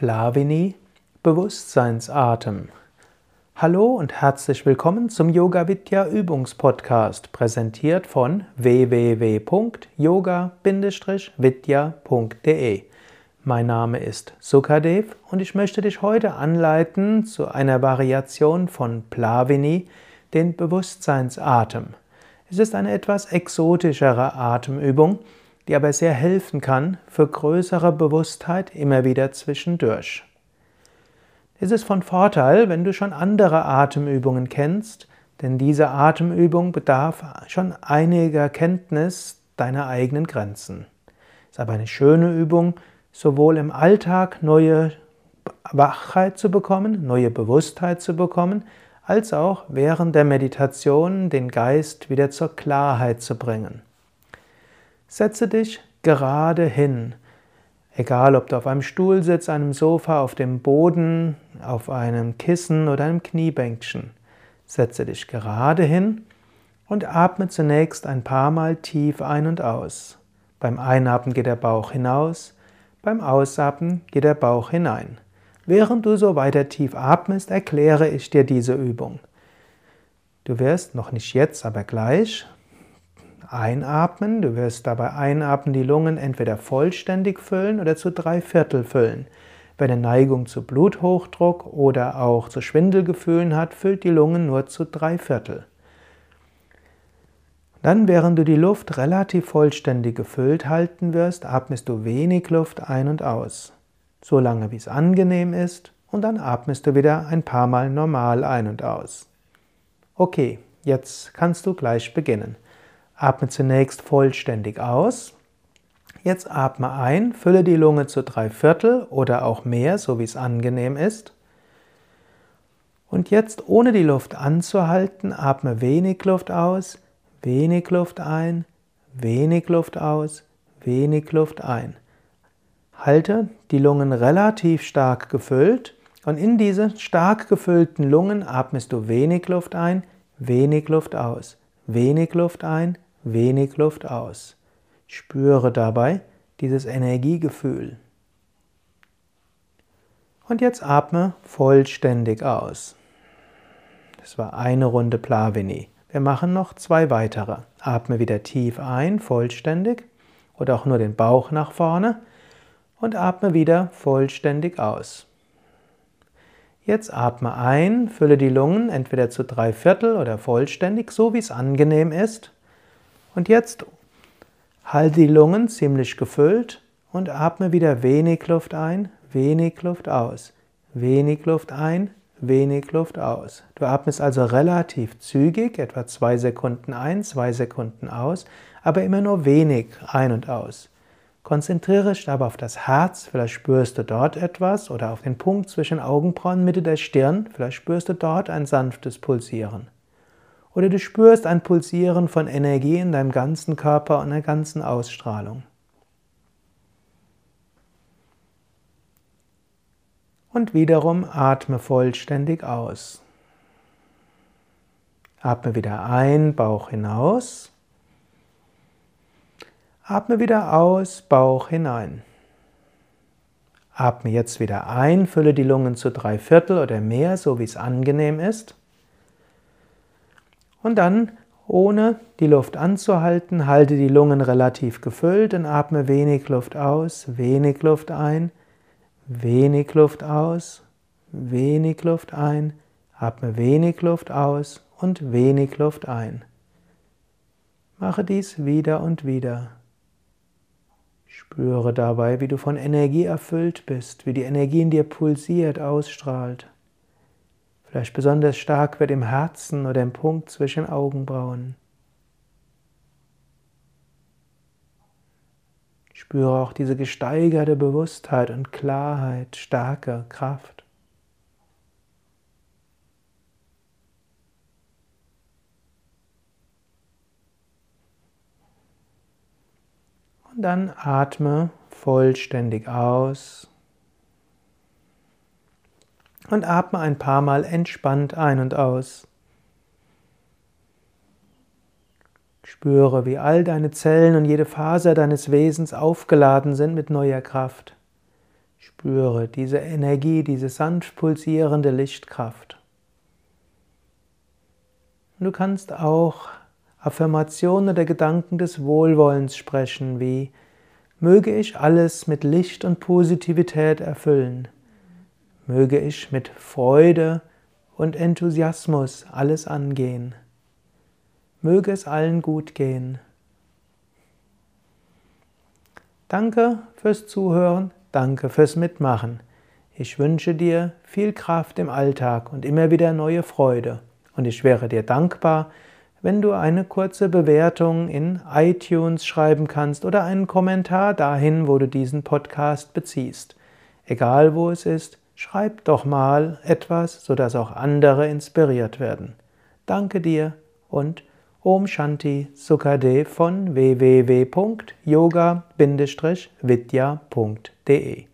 Plavini Bewusstseinsatem. Hallo und herzlich willkommen zum Yoga Vidya Übungspodcast, präsentiert von www.yoga-vidya.de. Mein Name ist Sukadev und ich möchte dich heute anleiten zu einer Variation von Plavini, den Bewusstseinsatem. Es ist eine etwas exotischere Atemübung, die aber sehr helfen kann für größere Bewusstheit immer wieder zwischendurch. Es ist von Vorteil, wenn du schon andere Atemübungen kennst, denn diese Atemübung bedarf schon einiger Kenntnis deiner eigenen Grenzen. Es ist aber eine schöne Übung, sowohl im Alltag neue Wachheit zu bekommen, neue Bewusstheit zu bekommen, als auch während der Meditation den Geist wieder zur Klarheit zu bringen. Setze dich gerade hin, egal ob du auf einem Stuhl sitzt, einem Sofa, auf dem Boden, auf einem Kissen oder einem Kniebänkchen. Setze dich gerade hin und atme zunächst ein paar Mal tief ein und aus. Beim Einatmen geht der Bauch hinaus, beim Ausatmen geht der Bauch hinein. Während du so weiter tief atmest, erkläre ich dir diese Übung. Du wirst noch nicht jetzt, aber gleich einatmen. Du wirst dabei einatmen die Lungen entweder vollständig füllen oder zu drei Viertel füllen. Wer eine Neigung zu Bluthochdruck oder auch zu Schwindelgefühlen hat, füllt die Lungen nur zu drei Viertel. Dann, während du die Luft relativ vollständig gefüllt halten wirst, atmest du wenig Luft ein und aus. So lange, wie es angenehm ist, und dann atmest du wieder ein paar Mal normal ein und aus. Okay, jetzt kannst du gleich beginnen. Atme zunächst vollständig aus. Jetzt atme ein, fülle die Lunge zu drei Viertel oder auch mehr, so wie es angenehm ist. Und jetzt, ohne die Luft anzuhalten, atme wenig Luft aus, wenig Luft ein, wenig Luft aus, wenig Luft ein. Halte die Lungen relativ stark gefüllt und in diese stark gefüllten Lungen atmest du wenig Luft ein, wenig Luft aus, wenig Luft ein, wenig Luft aus. Spüre dabei dieses Energiegefühl. Und jetzt atme vollständig aus. Das war eine Runde Plavini. Wir machen noch zwei weitere. Atme wieder tief ein, vollständig, oder auch nur den Bauch nach vorne und atme wieder vollständig aus. Jetzt atme ein, fülle die Lungen entweder zu drei Viertel oder vollständig, so wie es angenehm ist. Und jetzt halte die Lungen ziemlich gefüllt und atme wieder wenig Luft ein, wenig Luft aus, wenig Luft ein, wenig Luft aus. Du atmest also relativ zügig, etwa zwei Sekunden ein, zwei Sekunden aus, aber immer nur wenig ein und aus. Konzentriere dich aber auf das Herz, vielleicht spürst du dort etwas, oder auf den Punkt zwischen Augenbrauen, Mitte der Stirn, vielleicht spürst du dort ein sanftes Pulsieren. Oder du spürst ein Pulsieren von Energie in deinem ganzen Körper und der ganzen Ausstrahlung. Und wiederum atme vollständig aus. Atme wieder ein, Bauch hinaus. Atme wieder aus, Bauch hinein. Atme jetzt wieder ein, fülle die Lungen zu drei Viertel oder mehr, so wie es angenehm ist. Und dann, ohne die Luft anzuhalten, halte die Lungen relativ gefüllt und atme wenig Luft aus, wenig Luft ein, wenig Luft aus, wenig Luft ein, atme wenig Luft aus und wenig Luft ein. Mache dies wieder und wieder. Spüre dabei, wie du von Energie erfüllt bist, wie die Energie in dir pulsiert, ausstrahlt vielleicht besonders stark wird im Herzen oder im Punkt zwischen Augenbrauen. Spüre auch diese gesteigerte Bewusstheit und Klarheit, starke Kraft. Und dann atme vollständig aus und atme ein paar Mal entspannt ein und aus. Spüre, wie all deine Zellen und jede Faser deines Wesens aufgeladen sind mit neuer Kraft. Spüre diese Energie, diese sanft pulsierende Lichtkraft. Du kannst auch Affirmationen oder Gedanken des Wohlwollens sprechen, wie Möge ich alles mit Licht und Positivität erfüllen. Möge ich mit Freude und Enthusiasmus alles angehen. Möge es allen gut gehen. Danke fürs Zuhören, danke fürs Mitmachen. Ich wünsche dir viel Kraft im Alltag und immer wieder neue Freude. Und ich wäre dir dankbar, wenn du eine kurze Bewertung in iTunes schreiben kannst oder einen Kommentar dahin, wo du diesen Podcast beziehst. Egal wo es ist, schreib doch mal etwas, sodass auch andere inspiriert werden. Danke dir und Om Shanti Sukade von www.yoga-vidya.de